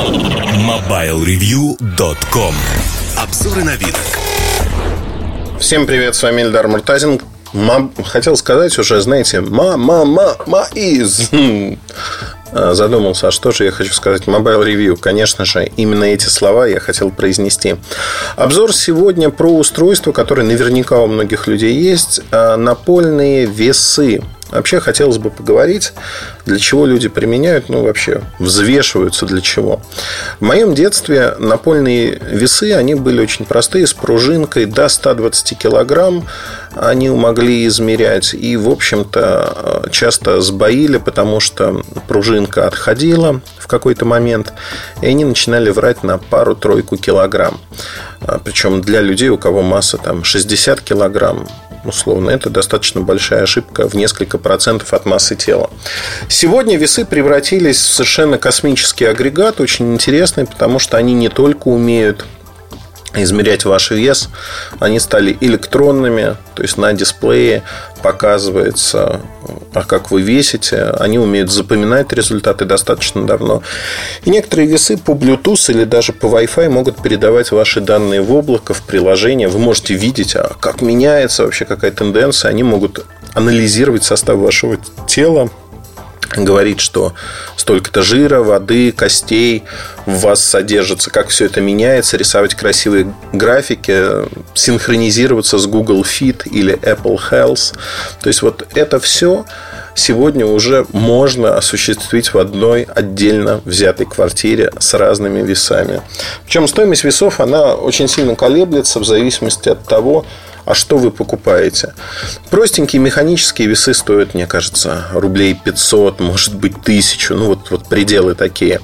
MobileReview.com Обзоры на вид. Всем привет, с вами Эльдар Муртазин. Ма... Хотел сказать уже, знаете, ма-ма-ма-ма из. А, задумался, а что же я хочу сказать? Mobile Review. Конечно же, именно эти слова я хотел произнести. Обзор сегодня про устройство, которое наверняка у многих людей есть. А, напольные весы. Вообще хотелось бы поговорить, для чего люди применяют, ну вообще взвешиваются для чего. В моем детстве напольные весы, они были очень простые, с пружинкой до 120 килограмм они могли измерять. И, в общем-то, часто сбоили, потому что пружинка отходила в какой-то момент, и они начинали врать на пару-тройку килограмм. Причем для людей, у кого масса там 60 килограмм, условно, это достаточно большая ошибка в несколько процентов от массы тела. Сегодня весы превратились в совершенно космический агрегат, очень интересный, потому что они не только умеют измерять ваш вес. Они стали электронными, то есть на дисплее показывается, а как вы весите. Они умеют запоминать результаты достаточно давно. И некоторые весы по Bluetooth или даже по Wi-Fi могут передавать ваши данные в облако, в приложение. Вы можете видеть, а как меняется вообще какая тенденция. Они могут анализировать состав вашего тела, говорит, что столько-то жира, воды, костей в вас содержится, как все это меняется, рисовать красивые графики, синхронизироваться с Google Fit или Apple Health. То есть вот это все сегодня уже можно осуществить в одной отдельно взятой квартире с разными весами. Причем стоимость весов, она очень сильно колеблется в зависимости от того, а что вы покупаете? Простенькие механические весы стоят, мне кажется, рублей 500, может быть, 1000. Ну, вот, вот пределы такие.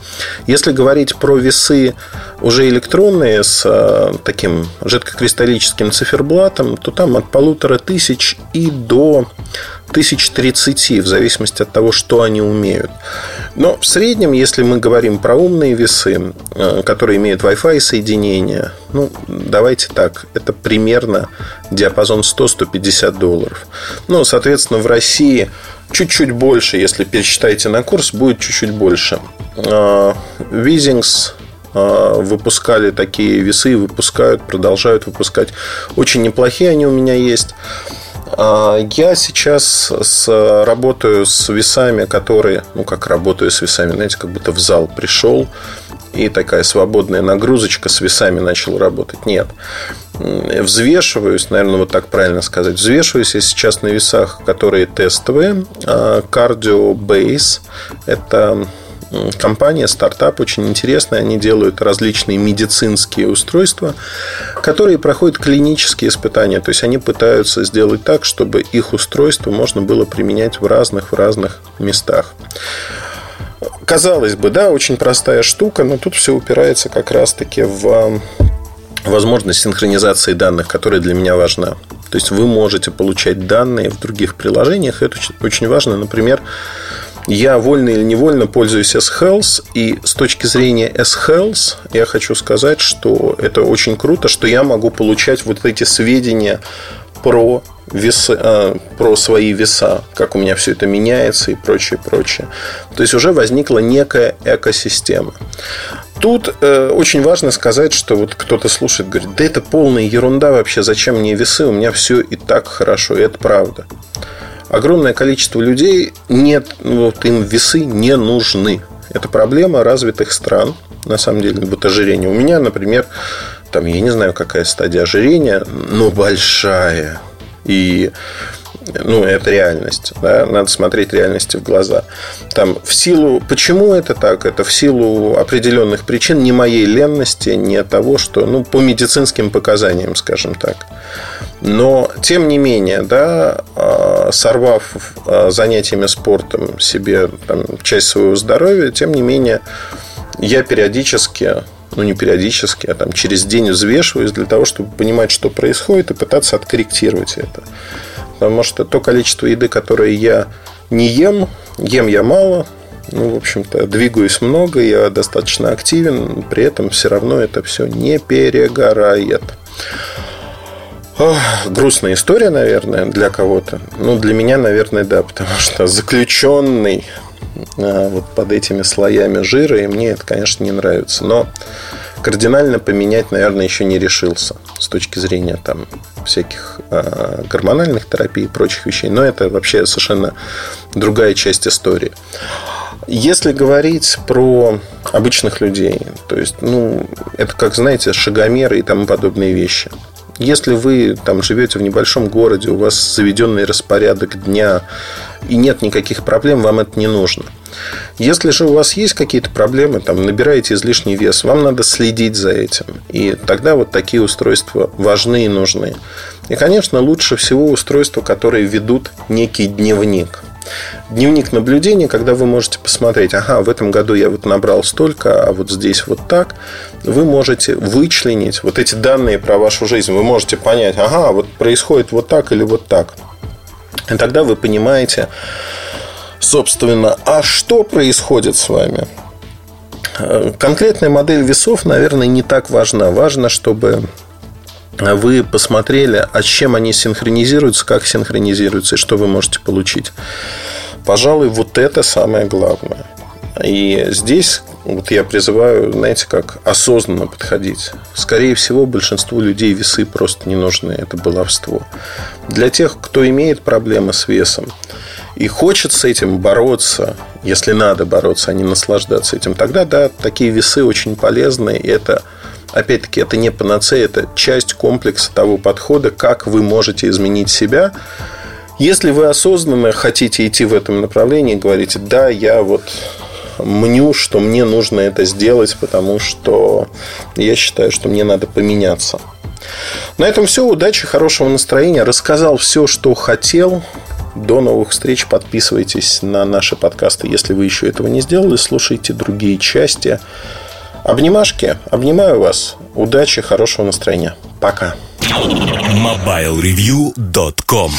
Если говорить про весы уже электронные с э, таким жидкокристаллическим циферблатом, то там от полутора тысяч и до тысяч тридцати, в зависимости от того, что они умеют. Но в среднем, если мы говорим про умные весы, э, которые имеют Wi-Fi соединение, ну, давайте так, это примерно диапазон 100-150 долларов. Ну, соответственно, в России чуть-чуть больше, если пересчитаете на курс, будет чуть-чуть больше. Визингс э, выпускали такие весы, выпускают, продолжают выпускать. Очень неплохие они у меня есть. А, я сейчас с, работаю с весами, которые, ну как работаю с весами, знаете, как будто в зал пришел и такая свободная нагрузочка с весами начал работать. Нет. Взвешиваюсь, наверное, вот так правильно сказать. Взвешиваюсь я сейчас на весах, которые тестовые. А, Cardio Base. Это компания, стартап очень интересная. Они делают различные медицинские устройства, которые проходят клинические испытания. То есть они пытаются сделать так, чтобы их устройство можно было применять в разных, в разных местах. Казалось бы, да, очень простая штука, но тут все упирается как раз-таки в возможность синхронизации данных, которая для меня важна. То есть вы можете получать данные в других приложениях. Это очень важно. Например, я вольно или невольно пользуюсь S-Health, и с точки зрения S-Health я хочу сказать, что это очень круто, что я могу получать вот эти сведения про весы, э, про свои веса, как у меня все это меняется и прочее, прочее. То есть уже возникла некая экосистема. Тут э, очень важно сказать, что вот кто-то слушает, говорит, да это полная ерунда вообще, зачем мне весы, у меня все и так хорошо, и это правда огромное количество людей нет, вот им весы не нужны. Это проблема развитых стран, на самом деле, вот ожирение. У меня, например, там, я не знаю, какая стадия ожирения, но большая. И ну, это реальность. Да? Надо смотреть реальности в глаза. Там, в силу... Почему это так? Это в силу определенных причин, не моей ленности, не того, что... Ну, по медицинским показаниям, скажем так. Но, тем не менее, да, а, сорвав а, занятиями спортом себе там, часть своего здоровья, тем не менее, я периодически ну не периодически, а там через день взвешиваюсь для того, чтобы понимать, что происходит, и пытаться откорректировать это. Потому что то количество еды, которое я не ем, ем я мало, ну, в общем-то, двигаюсь много, я достаточно активен, при этом все равно это все не перегорает. Грустная история, наверное, для кого-то. Ну, для меня, наверное, да, потому что заключенный а, вот под этими слоями жира, и мне это, конечно, не нравится. Но кардинально поменять, наверное, еще не решился с точки зрения там всяких э, гормональных терапий и прочих вещей. Но это вообще совершенно другая часть истории. Если говорить про обычных людей, то есть, ну, это как, знаете, шагомеры и тому подобные вещи. Если вы там живете в небольшом городе, у вас заведенный распорядок дня и нет никаких проблем, вам это не нужно. Если же у вас есть какие-то проблемы, там, набираете излишний вес, вам надо следить за этим. И тогда вот такие устройства важны и нужны. И, конечно, лучше всего устройства, которые ведут некий дневник. Дневник наблюдения, когда вы можете посмотреть, ага, в этом году я вот набрал столько, а вот здесь вот так, вы можете вычленить вот эти данные про вашу жизнь. Вы можете понять, ага, вот происходит вот так или вот так. И тогда вы понимаете, собственно, а что происходит с вами? Конкретная модель весов, наверное, не так важна. Важно, чтобы вы посмотрели, а с чем они синхронизируются, как синхронизируются и что вы можете получить. Пожалуй, вот это самое главное. И здесь вот я призываю, знаете, как осознанно подходить. Скорее всего, большинству людей весы просто не нужны. Это баловство. Для тех, кто имеет проблемы с весом и хочет с этим бороться, если надо бороться, а не наслаждаться этим, тогда, да, такие весы очень полезны. И это опять-таки, это не панацея, это часть комплекса того подхода, как вы можете изменить себя. Если вы осознанно хотите идти в этом направлении, говорите, да, я вот мню, что мне нужно это сделать, потому что я считаю, что мне надо поменяться. На этом все. Удачи, хорошего настроения. Рассказал все, что хотел. До новых встреч. Подписывайтесь на наши подкасты, если вы еще этого не сделали. Слушайте другие части. Обнимашки. Обнимаю вас. Удачи, хорошего настроения. Пока. MobileReview.com